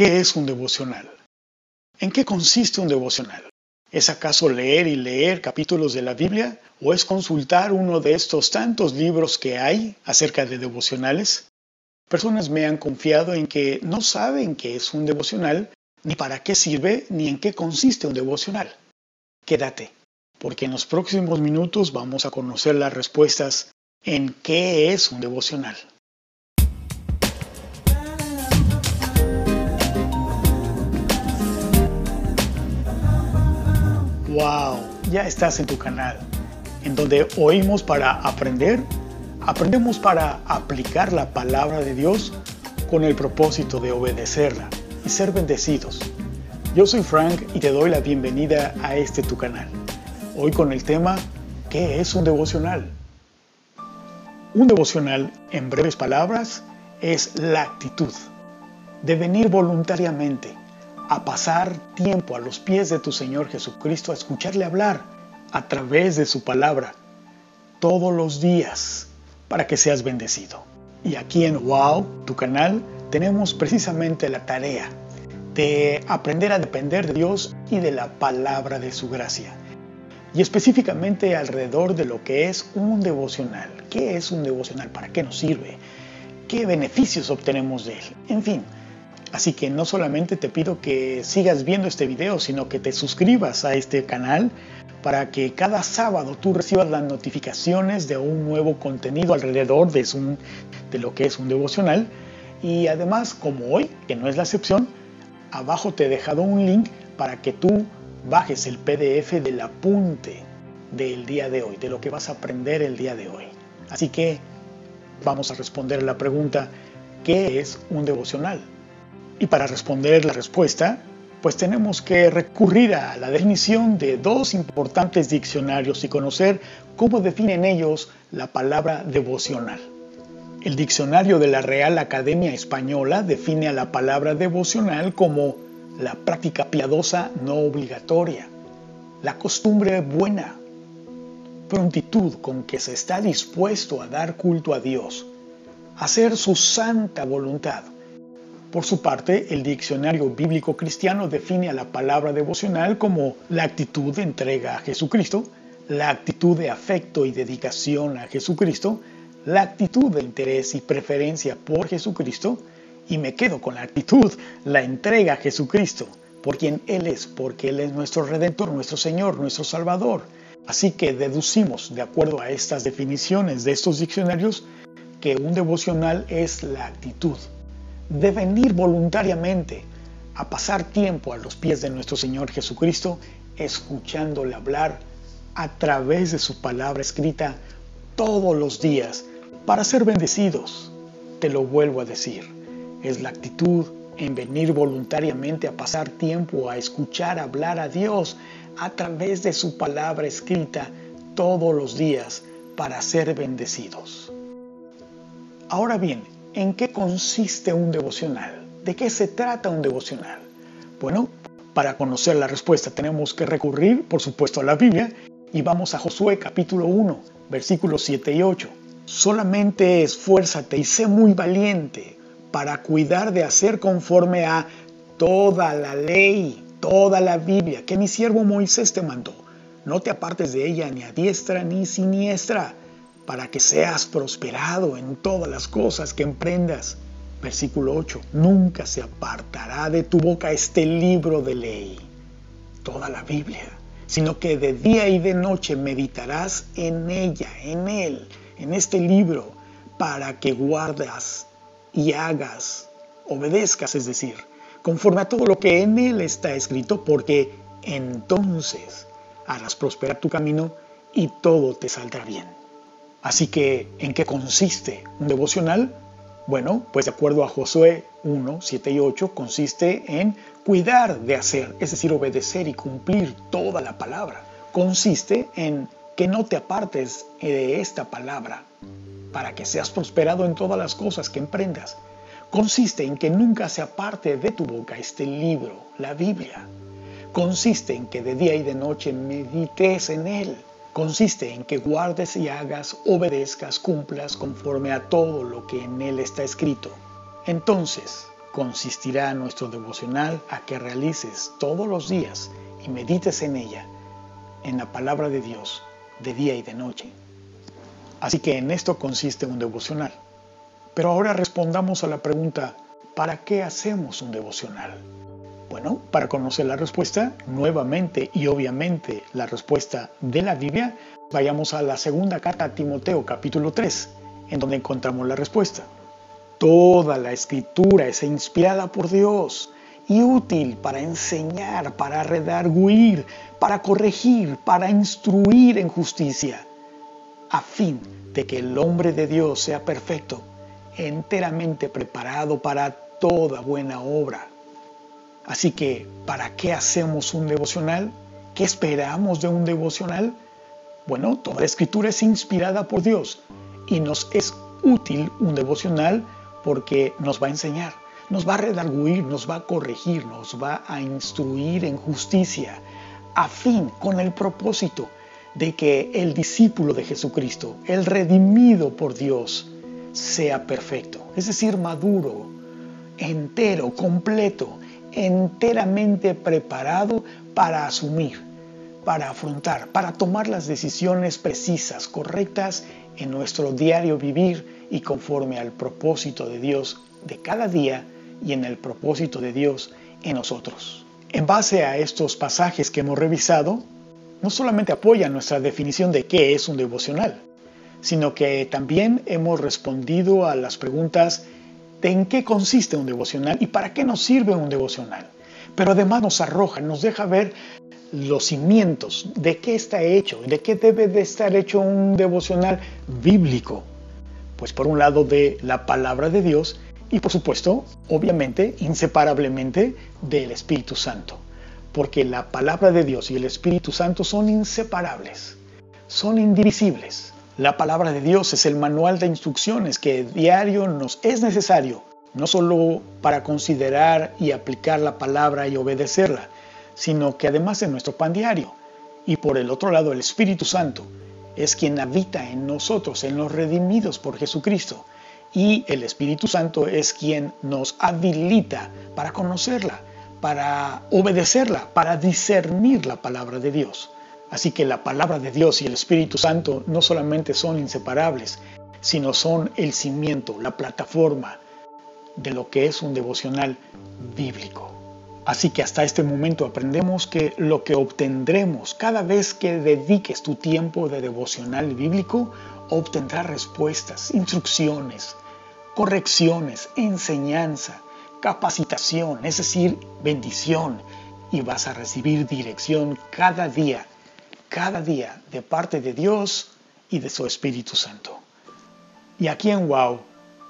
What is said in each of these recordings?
¿Qué es un devocional? ¿En qué consiste un devocional? ¿Es acaso leer y leer capítulos de la Biblia? ¿O es consultar uno de estos tantos libros que hay acerca de devocionales? Personas me han confiado en que no saben qué es un devocional, ni para qué sirve, ni en qué consiste un devocional. Quédate, porque en los próximos minutos vamos a conocer las respuestas en qué es un devocional. ¡Wow! Ya estás en tu canal, en donde oímos para aprender, aprendemos para aplicar la palabra de Dios con el propósito de obedecerla y ser bendecidos. Yo soy Frank y te doy la bienvenida a este tu canal. Hoy con el tema ¿Qué es un devocional? Un devocional, en breves palabras, es la actitud de venir voluntariamente a pasar tiempo a los pies de tu Señor Jesucristo, a escucharle hablar a través de su palabra todos los días para que seas bendecido. Y aquí en Wow, tu canal, tenemos precisamente la tarea de aprender a depender de Dios y de la palabra de su gracia. Y específicamente alrededor de lo que es un devocional. ¿Qué es un devocional? ¿Para qué nos sirve? ¿Qué beneficios obtenemos de él? En fin, Así que no solamente te pido que sigas viendo este video, sino que te suscribas a este canal para que cada sábado tú recibas las notificaciones de un nuevo contenido alrededor de, lo que es un devocional. Y además, como hoy, que no es la excepción, abajo te he dejado un link para que tú bajes el PDF del apunte del día de hoy, de lo que vas a aprender el día de hoy. Así que vamos a responder la pregunta, ¿qué es un devocional? Y para responder la respuesta, pues tenemos que recurrir a la definición de dos importantes diccionarios y conocer cómo definen ellos la palabra devocional. El diccionario de la Real Academia Española define a la palabra devocional como la práctica piadosa no obligatoria, la costumbre buena, prontitud con que se está dispuesto a dar culto a Dios, hacer su santa voluntad, por su parte, el diccionario bíblico cristiano define a la palabra devocional como la actitud de entrega a Jesucristo, la actitud de afecto y dedicación a Jesucristo, la actitud de interés y preferencia por Jesucristo, y me quedo con la actitud, la entrega a Jesucristo, por quien Él es, porque Él es nuestro Redentor, nuestro Señor, nuestro Salvador. Así que deducimos, de acuerdo a estas definiciones de estos diccionarios, que un devocional es la actitud de venir voluntariamente a pasar tiempo a los pies de nuestro Señor Jesucristo, escuchándole hablar a través de su palabra escrita todos los días para ser bendecidos. Te lo vuelvo a decir, es la actitud en venir voluntariamente a pasar tiempo a escuchar hablar a Dios a través de su palabra escrita todos los días para ser bendecidos. Ahora bien, ¿En qué consiste un devocional? ¿De qué se trata un devocional? Bueno, para conocer la respuesta tenemos que recurrir, por supuesto, a la Biblia y vamos a Josué capítulo 1, versículos 7 y 8. Solamente esfuérzate y sé muy valiente para cuidar de hacer conforme a toda la ley, toda la Biblia que mi siervo Moisés te mandó. No te apartes de ella ni a diestra ni siniestra para que seas prosperado en todas las cosas que emprendas. Versículo 8. Nunca se apartará de tu boca este libro de ley, toda la Biblia, sino que de día y de noche meditarás en ella, en él, en este libro, para que guardas y hagas, obedezcas, es decir, conforme a todo lo que en él está escrito, porque entonces harás prosperar tu camino y todo te saldrá bien. Así que, ¿en qué consiste un devocional? Bueno, pues de acuerdo a Josué 1, 7 y 8, consiste en cuidar de hacer, es decir, obedecer y cumplir toda la palabra. Consiste en que no te apartes de esta palabra para que seas prosperado en todas las cosas que emprendas. Consiste en que nunca se aparte de tu boca este libro, la Biblia. Consiste en que de día y de noche medites en él consiste en que guardes y hagas, obedezcas, cumplas conforme a todo lo que en él está escrito. Entonces, consistirá nuestro devocional a que realices todos los días y medites en ella, en la palabra de Dios, de día y de noche. Así que en esto consiste un devocional. Pero ahora respondamos a la pregunta, ¿para qué hacemos un devocional? Bueno, para conocer la respuesta, nuevamente y obviamente la respuesta de la Biblia, vayamos a la segunda carta a Timoteo capítulo 3, en donde encontramos la respuesta. Toda la escritura es inspirada por Dios y útil para enseñar, para redarguir, para corregir, para instruir en justicia, a fin de que el hombre de Dios sea perfecto, enteramente preparado para toda buena obra. Así que, ¿para qué hacemos un devocional? ¿Qué esperamos de un devocional? Bueno, toda la escritura es inspirada por Dios y nos es útil un devocional porque nos va a enseñar, nos va a redarguir, nos va a corregir, nos va a instruir en justicia, a fin, con el propósito de que el discípulo de Jesucristo, el redimido por Dios, sea perfecto, es decir, maduro, entero, completo, enteramente preparado para asumir, para afrontar, para tomar las decisiones precisas, correctas en nuestro diario vivir y conforme al propósito de Dios de cada día y en el propósito de Dios en nosotros. En base a estos pasajes que hemos revisado, no solamente apoya nuestra definición de qué es un devocional, sino que también hemos respondido a las preguntas de en qué consiste un devocional y para qué nos sirve un devocional. Pero además nos arroja, nos deja ver los cimientos de qué está hecho, de qué debe de estar hecho un devocional bíblico. Pues por un lado de la palabra de Dios y por supuesto, obviamente, inseparablemente del Espíritu Santo. Porque la palabra de Dios y el Espíritu Santo son inseparables, son indivisibles. La palabra de Dios es el manual de instrucciones que diario nos es necesario, no solo para considerar y aplicar la palabra y obedecerla, sino que además es nuestro pan diario. Y por el otro lado, el Espíritu Santo es quien habita en nosotros, en los redimidos por Jesucristo. Y el Espíritu Santo es quien nos habilita para conocerla, para obedecerla, para discernir la palabra de Dios. Así que la palabra de Dios y el Espíritu Santo no solamente son inseparables, sino son el cimiento, la plataforma de lo que es un devocional bíblico. Así que hasta este momento aprendemos que lo que obtendremos cada vez que dediques tu tiempo de devocional bíblico, obtendrás respuestas, instrucciones, correcciones, enseñanza, capacitación, es decir, bendición, y vas a recibir dirección cada día cada día de parte de Dios y de su Espíritu Santo. Y aquí en Wow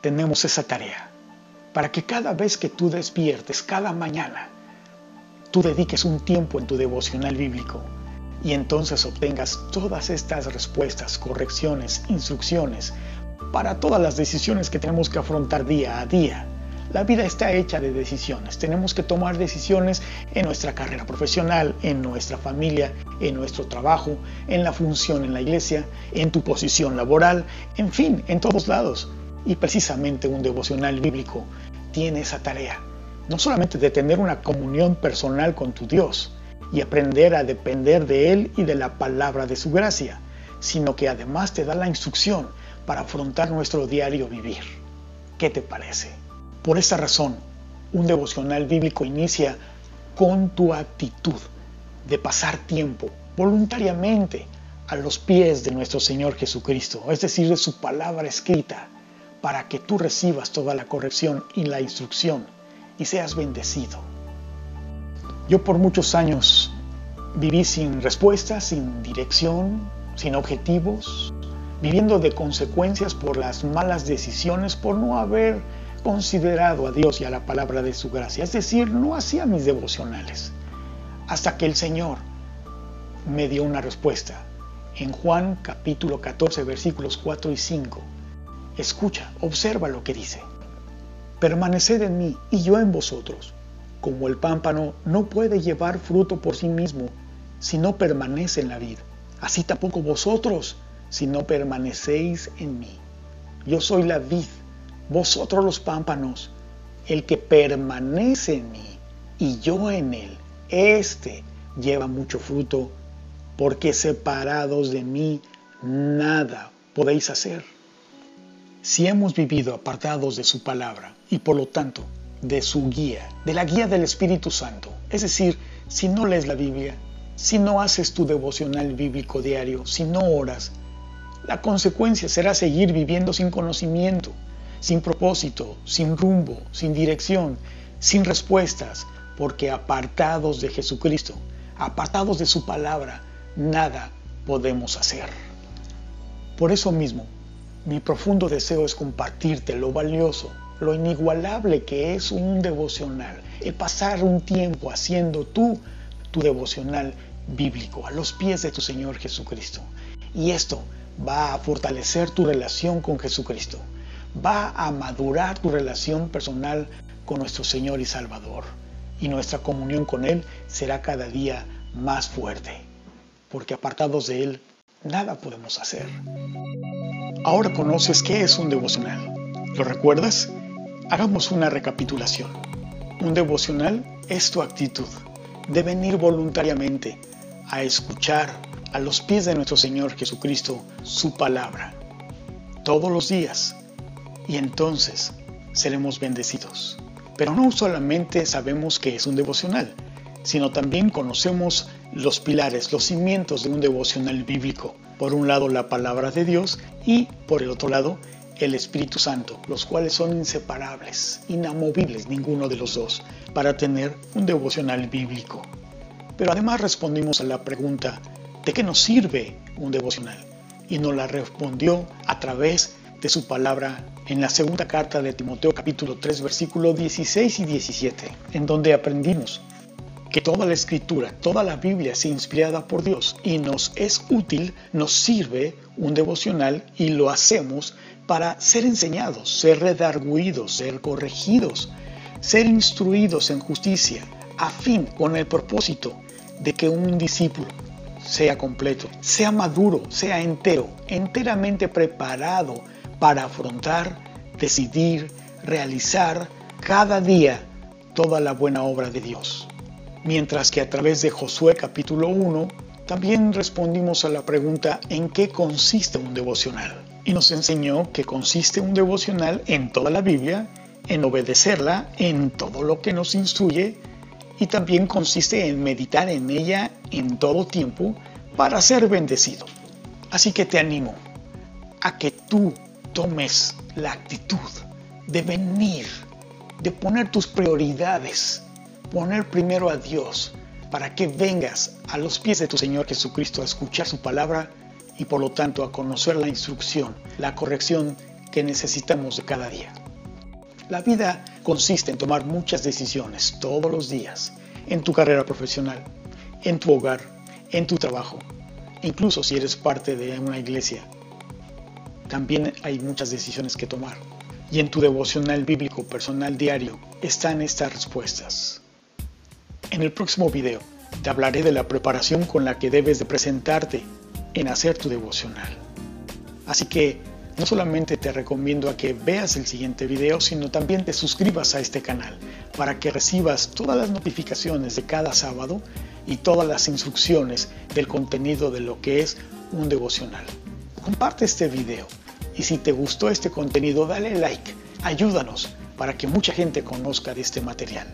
tenemos esa tarea, para que cada vez que tú despiertes, cada mañana, tú dediques un tiempo en tu devocional bíblico y entonces obtengas todas estas respuestas, correcciones, instrucciones para todas las decisiones que tenemos que afrontar día a día la vida está hecha de decisiones. Tenemos que tomar decisiones en nuestra carrera profesional, en nuestra familia, en nuestro trabajo, en la función en la iglesia, en tu posición laboral, en fin, en todos lados. Y precisamente un devocional bíblico tiene esa tarea. No solamente de tener una comunión personal con tu Dios y aprender a depender de Él y de la palabra de su gracia, sino que además te da la instrucción para afrontar nuestro diario vivir. ¿Qué te parece? Por esa razón, un devocional bíblico inicia con tu actitud de pasar tiempo voluntariamente a los pies de nuestro Señor Jesucristo, es decir, de su palabra escrita, para que tú recibas toda la corrección y la instrucción y seas bendecido. Yo por muchos años viví sin respuesta, sin dirección, sin objetivos, viviendo de consecuencias por las malas decisiones, por no haber considerado a Dios y a la palabra de su gracia, es decir, no hacía mis devocionales, hasta que el Señor me dio una respuesta. En Juan capítulo 14 versículos 4 y 5, escucha, observa lo que dice. Permaneced en mí y yo en vosotros. Como el pámpano no puede llevar fruto por sí mismo si no permanece en la vid, así tampoco vosotros si no permanecéis en mí. Yo soy la vid vosotros los pámpanos, El que permanece en mí y yo en él, este lleva mucho fruto, porque separados de mí nada podéis hacer. Si hemos vivido apartados de su palabra y por lo tanto de su guía, de la guía del Espíritu Santo, es decir, si no lees la Biblia, si no haces tu devocional bíblico diario, si no oras, la consecuencia será seguir viviendo sin conocimiento, sin propósito, sin rumbo, sin dirección, sin respuestas, porque apartados de Jesucristo, apartados de su palabra, nada podemos hacer. Por eso mismo, mi profundo deseo es compartirte lo valioso, lo inigualable que es un devocional, el pasar un tiempo haciendo tú tu devocional bíblico a los pies de tu Señor Jesucristo. Y esto va a fortalecer tu relación con Jesucristo, va a madurar tu relación personal con nuestro Señor y Salvador. Y nuestra comunión con Él será cada día más fuerte, porque apartados de Él, nada podemos hacer. Ahora conoces qué es un devocional. ¿Lo recuerdas? Hagamos una recapitulación. Un devocional es tu actitud de venir voluntariamente a escuchar a los pies de nuestro Señor Jesucristo su palabra todos los días y entonces seremos bendecidos. Pero no solamente sabemos que es un devocional, sino también conocemos los pilares, los cimientos de un devocional bíblico. Por un lado la palabra de Dios y por el otro lado el Espíritu Santo, los cuales son inseparables, inamovibles ninguno de los dos, para tener un devocional bíblico. Pero además respondimos a la pregunta, ¿de qué nos sirve un devocional? Y nos la respondió a través de su palabra en la segunda carta de Timoteo capítulo 3 versículos 16 y 17, en donde aprendimos que toda la escritura, toda la Biblia es inspirada por Dios y nos es útil, nos sirve un devocional y lo hacemos para ser enseñados, ser redarguidos, ser corregidos, ser instruidos en justicia, a fin con el propósito de que un discípulo sea completo, sea maduro, sea entero, enteramente preparado para afrontar, decidir, realizar cada día toda la buena obra de Dios. Mientras que a través de Josué capítulo 1 también respondimos a la pregunta ¿en qué consiste un devocional? Y nos enseñó que consiste un devocional en toda la Biblia, en obedecerla, en todo lo que nos instruye y también consiste en meditar en ella en todo tiempo para ser bendecido. Así que te animo a que tú tomes la actitud de venir, de poner tus prioridades, poner primero a Dios, para que vengas a los pies de tu Señor Jesucristo a escuchar su palabra y por lo tanto a conocer la instrucción, la corrección que necesitamos de cada día. La vida consiste en tomar muchas decisiones todos los días, en tu carrera profesional, en tu hogar, en tu trabajo, incluso si eres parte de una iglesia. También hay muchas decisiones que tomar. Y en tu devocional bíblico personal diario están estas respuestas. En el próximo video te hablaré de la preparación con la que debes de presentarte en hacer tu devocional. Así que no solamente te recomiendo a que veas el siguiente video, sino también te suscribas a este canal para que recibas todas las notificaciones de cada sábado y todas las instrucciones del contenido de lo que es un devocional. Comparte este video y si te gustó este contenido dale like, ayúdanos para que mucha gente conozca de este material.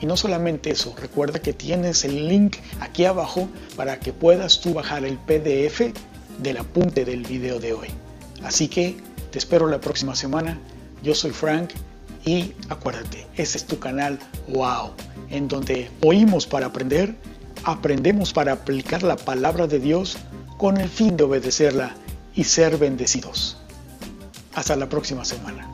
Y no solamente eso, recuerda que tienes el link aquí abajo para que puedas tú bajar el PDF del apunte del video de hoy. Así que te espero la próxima semana. Yo soy Frank y acuérdate, ese es tu canal Wow, en donde oímos para aprender, aprendemos para aplicar la palabra de Dios con el fin de obedecerla y ser bendecidos. Hasta la próxima semana.